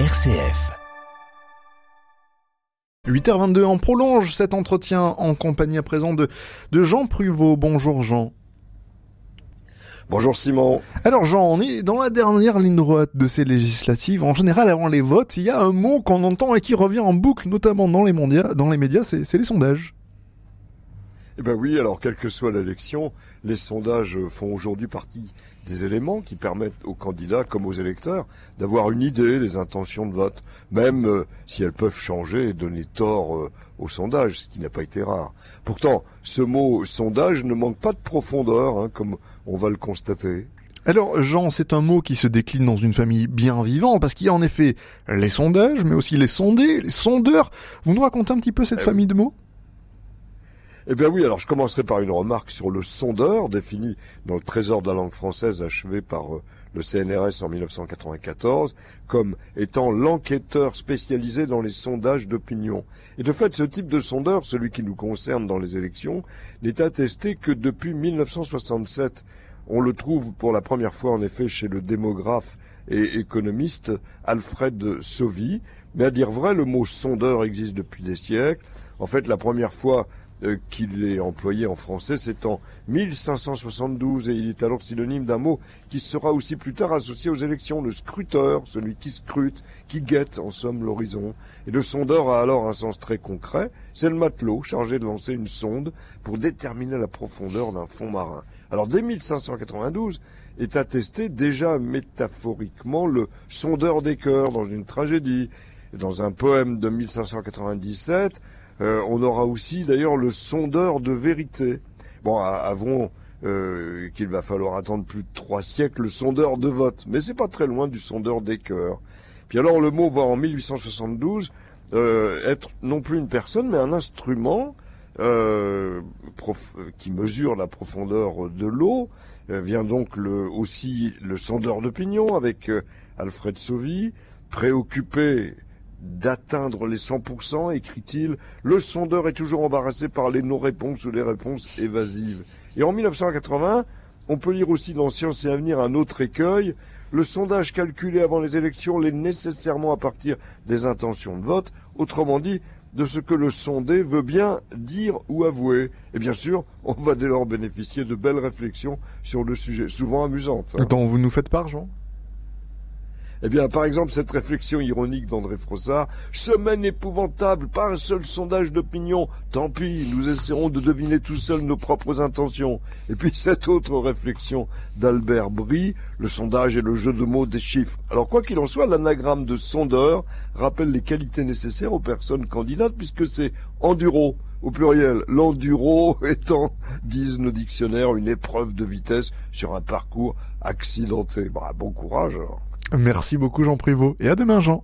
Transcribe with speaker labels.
Speaker 1: RCF.
Speaker 2: 8h22, on prolonge cet entretien en compagnie à présent de, de Jean Pruvot. Bonjour Jean.
Speaker 3: Bonjour Simon.
Speaker 2: Alors Jean, on est dans la dernière ligne droite de ces législatives. En général, avant les votes, il y a un mot qu'on entend et qui revient en boucle, notamment dans les, mondias, dans les médias, c'est les sondages.
Speaker 3: Eh ben oui, alors quelle que soit l'élection, les sondages font aujourd'hui partie des éléments qui permettent aux candidats comme aux électeurs d'avoir une idée des intentions de vote, même euh, si elles peuvent changer et donner tort euh, aux sondages, ce qui n'a pas été rare. Pourtant, ce mot sondage ne manque pas de profondeur, hein, comme on va le constater.
Speaker 2: Alors Jean, c'est un mot qui se décline dans une famille bien vivante, parce qu'il y a en effet les sondages, mais aussi les sondés, les sondeurs. Vous nous racontez un petit peu cette
Speaker 3: Eh
Speaker 2: famille de mots?
Speaker 3: Eh bien oui, alors je commencerai par une remarque sur le sondeur, défini dans le Trésor de la langue française achevé par euh, le CNRS en 1994, comme étant l'enquêteur spécialisé dans les sondages d'opinion. Et de fait, ce type de sondeur, celui qui nous concerne dans les élections, n'est attesté que depuis 1967. On le trouve pour la première fois en effet chez le démographe et économiste Alfred Sauvy. Mais à dire vrai, le mot sondeur existe depuis des siècles. En fait, la première fois euh, qu'il est employé en français, c'est en 1572 et il est alors synonyme d'un mot qui sera aussi plus tard associé aux élections, le scruteur, celui qui scrute, qui guette en somme l'horizon. Et le sondeur a alors un sens très concret, c'est le matelot chargé de lancer une sonde pour déterminer la profondeur d'un fond marin. Alors dès 1592 est attesté déjà métaphoriquement le sondeur des cœurs dans une tragédie. Dans un poème de 1597, euh, on aura aussi d'ailleurs le sondeur de vérité. Bon, avons euh, qu'il va falloir attendre plus de trois siècles le sondeur de vote, mais c'est pas très loin du sondeur des cœurs. Puis alors le mot va en 1872 euh, être non plus une personne, mais un instrument euh, qui mesure la profondeur de l'eau. Euh, vient donc aussi le sondeur d'opinion avec euh, Alfred Sauvy, préoccupé d'atteindre les 100%, écrit-il, le sondeur est toujours embarrassé par les non-réponses ou les réponses évasives. Et en 1980, on peut lire aussi dans Science et Avenir un autre écueil, le sondage calculé avant les élections l'est nécessairement à partir des intentions de vote, autrement dit, de ce que le sondé veut bien dire ou avouer. Et bien sûr, on va dès lors bénéficier de belles réflexions sur le sujet, souvent amusantes.
Speaker 2: vous nous faites part, Jean
Speaker 3: Eh bien, par exemple, cette réflexion ironique d'André Frossard, semaine épouvantable, pas un seul sondage d'opinion, tant pis, nous essaierons de deviner tout seuls nos propres intentions. Et puis cette autre réflexion d'Albert Brie, le sondage et le jeu de mots des chiffres. Alors quoi qu'il en soit, l'anagramme de sondeur rappelle les qualités nécessaires aux personnes candidates, puisque c'est enduro, au pluriel, l'enduro étant, disent nos dictionnaires, une épreuve de vitesse sur un parcours accidenté. Bah, bon courage alors.
Speaker 2: Merci beaucoup Jean Privot et à demain Jean.